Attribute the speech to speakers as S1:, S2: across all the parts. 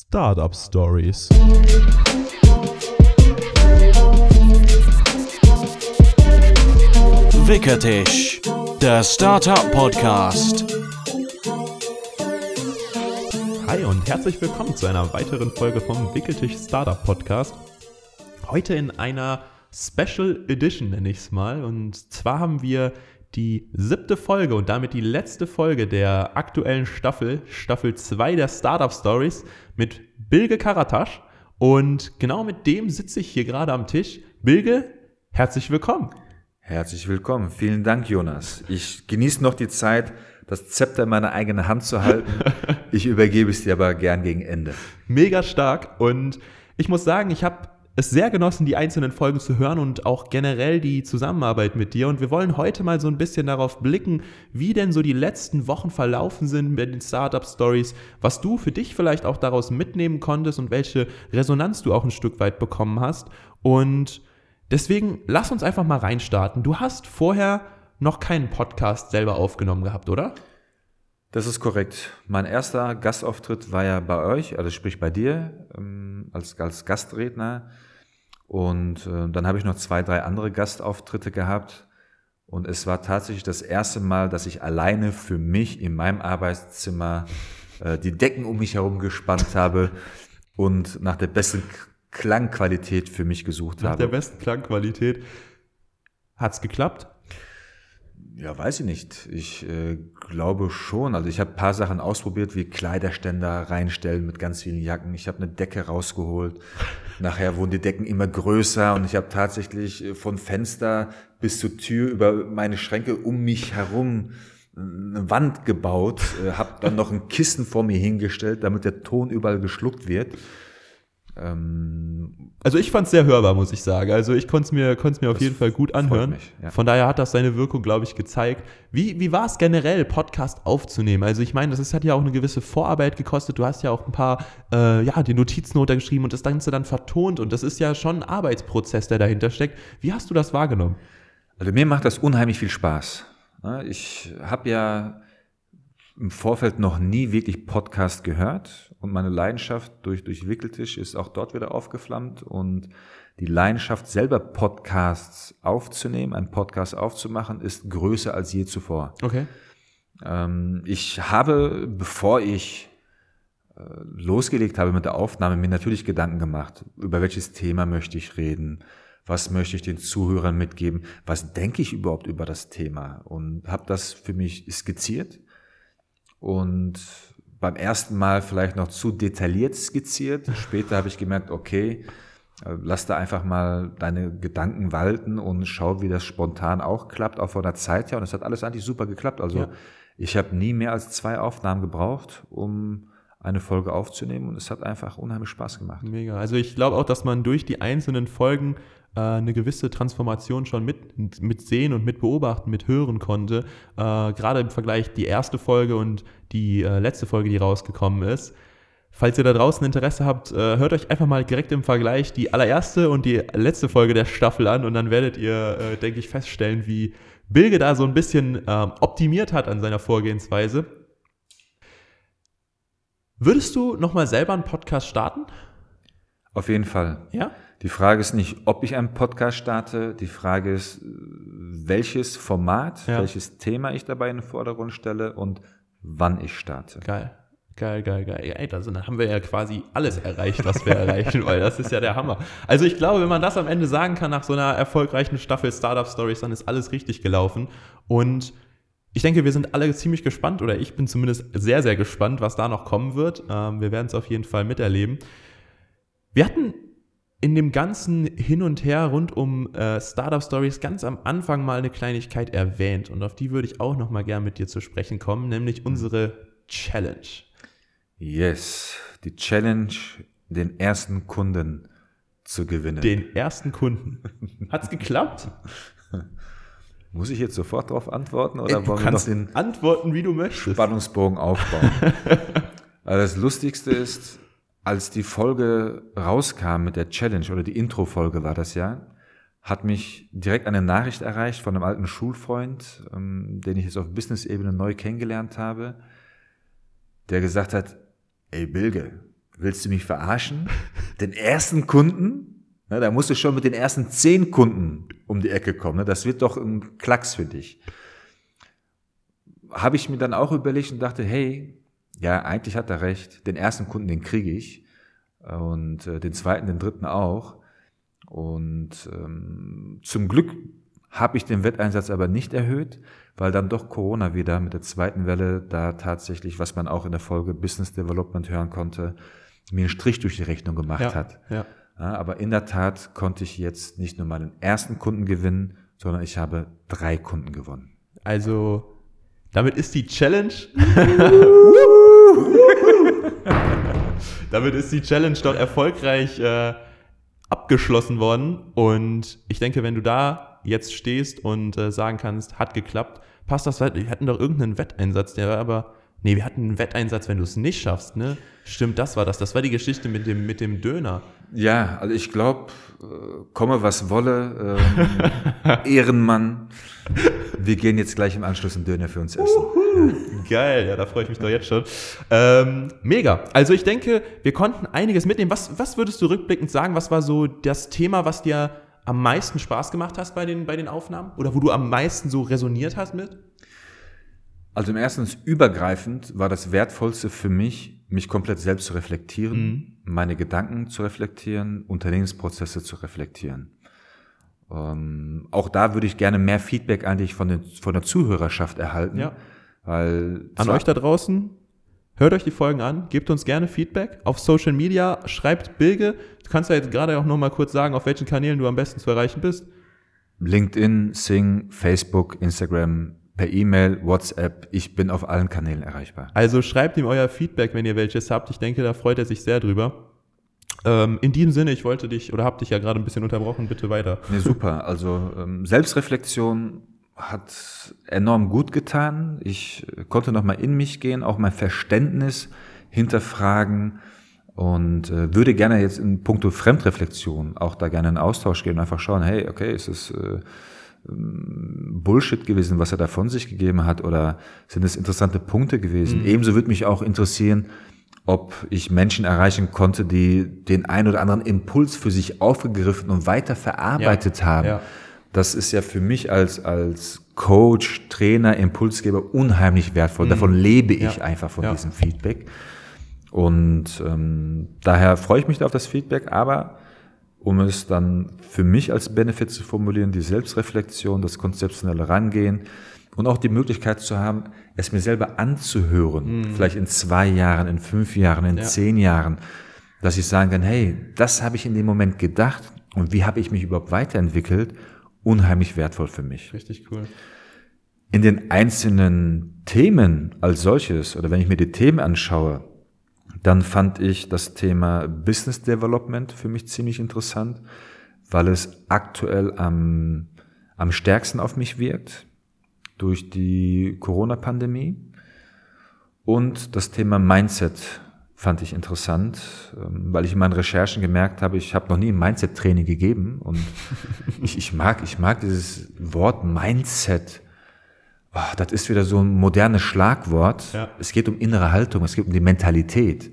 S1: Startup Stories.
S2: Wickertisch, der Startup Podcast.
S1: Hi und herzlich willkommen zu einer weiteren Folge vom Wickeltisch Startup Podcast. Heute in einer Special Edition nenne ich es mal. Und zwar haben wir die siebte Folge und damit die letzte Folge der aktuellen Staffel, Staffel 2 der Startup Stories mit Bilge Karatasch. Und genau mit dem sitze ich hier gerade am Tisch. Bilge, herzlich willkommen.
S3: Herzlich willkommen. Vielen Dank, Jonas. Ich genieße noch die Zeit, das Zepter in meiner eigenen Hand zu halten. Ich übergebe es dir aber gern gegen Ende.
S1: Mega stark. Und ich muss sagen, ich habe es sehr genossen, die einzelnen Folgen zu hören und auch generell die Zusammenarbeit mit dir. Und wir wollen heute mal so ein bisschen darauf blicken, wie denn so die letzten Wochen verlaufen sind mit den Startup Stories, was du für dich vielleicht auch daraus mitnehmen konntest und welche Resonanz du auch ein Stück weit bekommen hast. Und deswegen lass uns einfach mal reinstarten. Du hast vorher noch keinen Podcast selber aufgenommen gehabt, oder?
S3: Das ist korrekt. Mein erster Gastauftritt war ja bei euch, also sprich bei dir, ähm, als, als Gastredner. Und äh, dann habe ich noch zwei, drei andere Gastauftritte gehabt. Und es war tatsächlich das erste Mal, dass ich alleine für mich in meinem Arbeitszimmer äh, die Decken um mich herum gespannt habe und nach der besten Klangqualität für mich gesucht
S1: Nach
S3: habe.
S1: der besten Klangqualität. Hat's geklappt?
S3: Ja, weiß ich nicht. Ich äh, glaube schon. Also ich habe paar Sachen ausprobiert, wie Kleiderständer reinstellen mit ganz vielen Jacken. Ich habe eine Decke rausgeholt. Nachher wurden die Decken immer größer und ich habe tatsächlich äh, von Fenster bis zur Tür über meine Schränke um mich herum eine Wand gebaut, äh, habe dann noch ein Kissen vor mir hingestellt, damit der Ton überall geschluckt wird. Ähm,
S1: Also ich fand es sehr hörbar, muss ich sagen. Also ich konnte es mir, konnt's mir auf jeden Fall gut anhören.
S3: mich, ja.
S1: Von daher hat das seine Wirkung, glaube ich, gezeigt. Wie, wie war es generell, Podcast aufzunehmen? Also ich meine, das ist, hat ja auch eine gewisse Vorarbeit gekostet. Du hast ja auch ein paar, äh, ja, die Notizen runtergeschrieben und das Ganze dann vertont. Und das ist ja schon ein Arbeitsprozess, der dahinter steckt. Wie hast du das wahrgenommen?
S3: Also mir macht das unheimlich viel Spaß. Ich habe ja im Vorfeld noch nie wirklich Podcast gehört und meine Leidenschaft durch, durch Wickeltisch ist auch dort wieder aufgeflammt und die Leidenschaft selber Podcasts aufzunehmen, einen Podcast aufzumachen, ist größer als je zuvor.
S1: Okay.
S3: Ähm, ich habe, bevor ich äh, losgelegt habe mit der Aufnahme, mir natürlich Gedanken gemacht, über welches Thema möchte ich reden, was möchte ich den Zuhörern mitgeben, was denke ich überhaupt über das Thema und habe das für mich skizziert und beim ersten Mal vielleicht noch zu detailliert skizziert. Später habe ich gemerkt, okay, äh, lass da einfach mal deine Gedanken walten und schau, wie das spontan auch klappt, auch von der Zeit her. Und es hat alles eigentlich super geklappt. Also
S1: Ja.
S3: ich habe nie mehr als zwei Aufnahmen gebraucht, um eine Folge aufzunehmen. Und es hat einfach unheimlich Spaß gemacht.
S1: Mega. Also ich glaube auch, dass man durch die einzelnen Folgen äh, eine gewisse Transformation schon mit, mit sehen und mit beobachten, mit hören konnte. Äh, Gerade im Vergleich die erste Folge und die äh, letzte Folge, die rausgekommen ist. Falls ihr da draußen Interesse habt, äh, hört euch einfach mal direkt im Vergleich die allererste und die letzte Folge der Staffel an und dann werdet ihr, äh, denke ich, feststellen, wie Bilge da so ein bisschen ähm, optimiert hat an seiner Vorgehensweise. Würdest du nochmal selber einen Podcast starten?
S3: Auf jeden Fall.
S1: Ja?
S3: Die Frage ist nicht, ob ich einen Podcast starte. Die Frage ist, welches Format,
S1: Ja.
S3: welches Thema ich dabei in den Vordergrund stelle und wann ich starte.
S1: Geil. Geil, geil, geil. Ja, ey, also dann haben wir ja quasi alles erreicht, was wir erreichen wollen. Das ist ja der Hammer. Also ich glaube, wenn man das am Ende sagen kann nach so einer erfolgreichen Staffel Startup Stories, dann ist alles richtig gelaufen. Und ich denke, wir sind alle ziemlich gespannt oder ich bin zumindest sehr, sehr gespannt, was da noch kommen wird. Ähm, wir werden es auf jeden Fall miterleben. Wir hatten in dem ganzen Hin und Her rund um äh, Startup Stories ganz am Anfang mal eine Kleinigkeit erwähnt und auf die würde ich auch noch mal gern mit dir zu sprechen kommen, nämlich unsere Challenge.
S3: Yes, die Challenge, den ersten Kunden zu gewinnen.
S1: Den ersten Kunden. Hat's geklappt?
S3: Muss ich jetzt sofort darauf antworten
S1: Ey,
S3: oder
S1: du
S3: wollen wir noch
S1: kannst
S3: den
S1: antworten, wie du möchtest.
S3: Spannungsbogen aufbauen? also das Lustigste ist, als die Folge rauskam mit der Challenge oder die Intro-Folge war das ja, hat mich direkt eine Nachricht erreicht von einem alten Schulfreund, ähm, den ich jetzt auf Business-Ebene neu kennengelernt habe, der gesagt hat, ey Bilge, willst du mich verarschen? Den ersten Kunden? Ne, da musst du schon mit den ersten zehn Kunden um die Ecke kommen. Ne? Das wird doch ein Klacks für dich. Habe ich mir dann auch überlegt und dachte, hey, ja, eigentlich hat er recht. Den ersten Kunden, den kriege ich. Und äh, den zweiten, den dritten auch. Und ähm, zum Glück habe ich den Wetteinsatz aber nicht erhöht, weil dann doch Corona wieder mit der zweiten Welle da tatsächlich, was man auch in der Folge Business Development hören konnte, mir einen Strich durch die Rechnung gemacht
S1: Ja,
S3: hat.
S1: ja.
S3: Ja, aber in der Tat konnte ich jetzt nicht nur meinen ersten Kunden gewinnen, sondern ich habe drei Kunden gewonnen.
S1: Also, damit ist die Challenge. damit ist die Challenge doch erfolgreich äh, abgeschlossen worden. Und ich denke, wenn du da jetzt stehst und äh, sagen kannst, hat geklappt, passt das weit. Wir hatten doch irgendeinen Wetteinsatz, der war aber. Nee, wir hatten einen Wetteinsatz, wenn du es nicht schaffst, ne? Stimmt, das war das. Das war die Geschichte mit dem, mit dem Döner.
S3: Ja, also ich glaube, äh, komme was wolle, ähm, Ehrenmann. Wir gehen jetzt gleich im Anschluss einen Döner für uns essen.
S1: Geil, ja, da freue ich mich doch jetzt schon. Ähm, mega. Also ich denke, wir konnten einiges mitnehmen. Was, was würdest du rückblickend sagen? Was war so das Thema, was dir am meisten Spaß gemacht hast bei den, bei den Aufnahmen? Oder wo du am meisten so resoniert hast mit?
S3: Also im ersten übergreifend war das Wertvollste für mich, mich komplett selbst zu reflektieren, meine Gedanken zu reflektieren, Unternehmensprozesse zu reflektieren. Ähm, auch da würde ich gerne mehr Feedback eigentlich von, den, von der Zuhörerschaft erhalten.
S1: Ja.
S3: Weil
S1: An euch da draußen, hört euch die Folgen an, gebt uns gerne Feedback auf Social Media, schreibt Bilge. Du kannst ja jetzt gerade auch noch mal kurz sagen, auf welchen Kanälen du am besten zu erreichen bist.
S3: LinkedIn, Sing, Facebook, Instagram, per E-Mail, WhatsApp. Ich bin auf allen Kanälen erreichbar.
S1: Also schreibt ihm euer Feedback, wenn ihr welches habt. Ich denke, da freut er sich sehr drüber. Ähm, in diesem Sinne, ich wollte dich oder hab dich ja gerade ein bisschen unterbrochen, bitte weiter.
S3: Nee, super. Also ähm, Selbstreflexion hat enorm gut getan. Ich konnte nochmal in mich gehen, auch mein Verständnis hinterfragen und äh, würde gerne jetzt in puncto Fremdreflexion auch da gerne in Austausch gehen und einfach schauen, hey, okay, ist es äh, ähm, Bullshit gewesen, was er da von sich gegeben hat oder sind es interessante Punkte gewesen? Ebenso würde mich auch interessieren, ob ich Menschen erreichen konnte, die den ein oder anderen Impuls für sich aufgegriffen und weiter verarbeitet
S1: Ja,
S3: haben.
S1: ja.
S3: Das ist ja für mich als, als Coach, Trainer, Impulsgeber unheimlich wertvoll. Davon lebe ich
S1: Ja,
S3: einfach von
S1: ja.
S3: diesem Feedback. Und ähm, daher freue ich mich da auf das Feedback, aber um es dann für mich als Benefit zu formulieren, die Selbstreflexion, das konzeptionelle Rangehen und auch die Möglichkeit zu haben, es mir selber anzuhören, vielleicht in zwei Jahren, in fünf Jahren, in
S1: Ja.
S3: zehn Jahren, dass ich sagen kann, hey, das habe ich in dem Moment gedacht und wie habe ich mich überhaupt weiterentwickelt, unheimlich wertvoll für mich.
S1: Richtig cool.
S3: In den einzelnen Themen als solches oder wenn ich mir die Themen anschaue, dann fand ich das Thema Business Development für mich ziemlich interessant, weil es aktuell am, am stärksten auf mich wirkt durch die Corona-Pandemie. Und das Thema Mindset fand ich interessant, ähm, weil ich in meinen Recherchen gemerkt habe, ich habe noch nie ein Mindset-Training gegeben und ich, ich, mag, ich mag dieses Wort Mindset. Oh, das ist wieder so ein modernes Schlagwort.
S1: Ja.
S3: Es geht um innere Haltung, es geht um die Mentalität.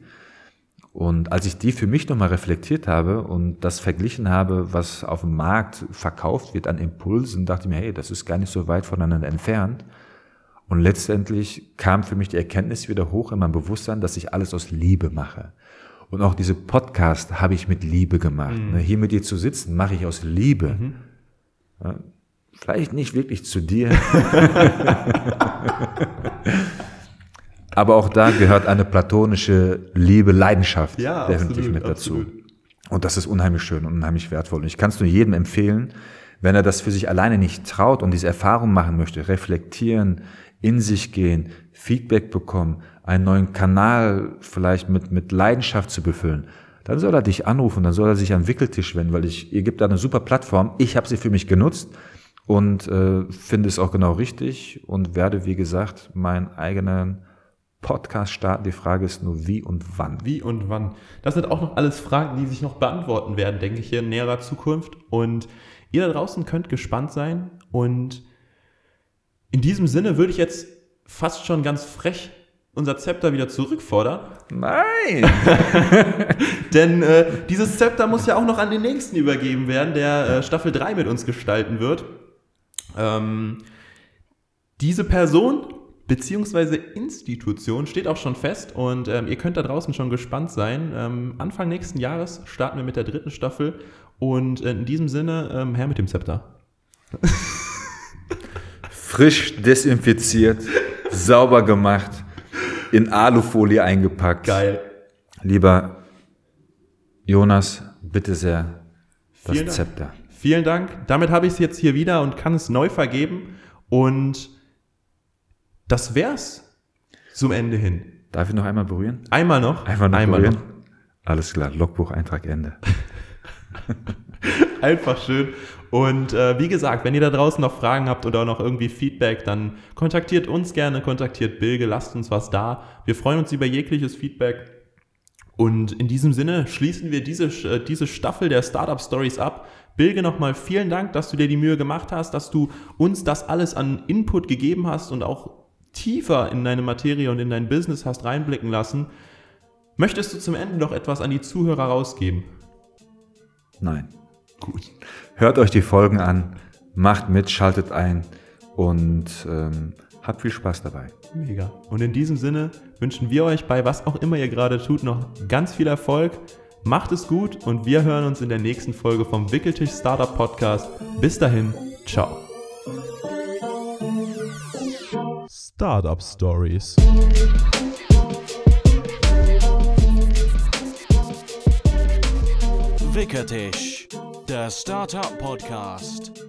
S3: Und als ich die für mich nochmal reflektiert habe und das verglichen habe, was auf dem Markt verkauft wird an Impulsen, dachte ich mir, hey, das ist gar nicht so weit voneinander entfernt. Und letztendlich kam für mich die Erkenntnis wieder hoch in meinem Bewusstsein, dass ich alles aus Liebe mache. Und auch diese Podcast habe ich mit Liebe gemacht. Ne, Hier mit dir zu sitzen, mache ich aus Liebe. Ja, Vielleicht nicht wirklich zu dir. Aber auch da gehört eine platonische Liebe, Leidenschaft
S1: Ja,
S3: definitiv
S1: absolut,
S3: mit dazu.
S1: absolut.
S3: Und das ist unheimlich schön und unheimlich wertvoll. Und ich kann es nur jedem empfehlen, wenn er das für sich alleine nicht traut und diese Erfahrung machen möchte, reflektieren, in sich gehen, Feedback bekommen, einen neuen Kanal vielleicht mit, mit Leidenschaft zu befüllen, dann soll er dich anrufen, dann soll er sich an Wickeltisch wenden, weil ich, ihr gibt da eine super Plattform. Ich habe sie für mich genutzt und äh, finde es auch genau richtig und werde, wie gesagt, meinen eigenen Podcast starten. Die Frage ist nur, wie und wann.
S1: Wie und wann? Das sind auch noch alles Fragen, die sich noch beantworten werden, denke ich, in näherer Zukunft. Und ihr da draußen könnt gespannt sein. Und in diesem Sinne würde ich jetzt fast schon ganz frech unser Zepter wieder zurückfordern.
S3: Nein!
S1: Denn äh, dieses Zepter muss ja auch noch an den nächsten übergeben werden, der äh, Staffel 3 mit uns gestalten wird. Ähm, diese Person beziehungsweise Institution steht auch schon fest und ähm, ihr könnt da draußen schon gespannt sein. Ähm, Anfang nächsten Jahres starten wir mit der dritten Staffel und äh, in diesem Sinne, ähm, her mit dem Zepter.
S3: Frisch desinfiziert, sauber gemacht, in Alufolie eingepackt.
S1: Geil.
S3: Lieber Jonas, bitte sehr, das
S1: Vielen Dank.
S3: Zepter.
S1: Vielen Dank. Damit habe ich es jetzt hier wieder und kann es neu vergeben. Und das wär's zum Ende hin.
S3: Darf ich noch einmal berühren?
S1: Einmal noch.
S3: Einfach noch
S1: Einmal
S3: berühren?
S1: noch.
S3: Alles klar, Logbucheintrag Ende.
S1: Einfach schön. Und äh, wie gesagt, wenn ihr da draußen noch Fragen habt oder noch irgendwie Feedback, dann kontaktiert uns gerne, kontaktiert Bilge, lasst uns was da. Wir freuen uns über jegliches Feedback. Und in diesem Sinne schließen wir diese, äh, diese Staffel der Startup Stories ab. Bilge, nochmal vielen Dank, dass du dir die Mühe gemacht hast, dass du uns das alles an Input gegeben hast und auch tiefer in deine Materie und in dein Business hast reinblicken lassen. Möchtest du zum Ende noch etwas an die Zuhörer rausgeben?
S3: Nein.
S1: Gut.
S3: Hört euch die Folgen an, macht mit, schaltet ein und ähm, habt viel Spaß dabei.
S1: Mega. Und in diesem Sinne wünschen wir euch bei was auch immer ihr gerade tut noch ganz viel Erfolg. Macht es gut und wir hören uns in der nächsten Folge vom Wickeltisch Startup Podcast. Bis dahin, ciao. Startup Stories.
S2: Wickertisch, der Startup Podcast.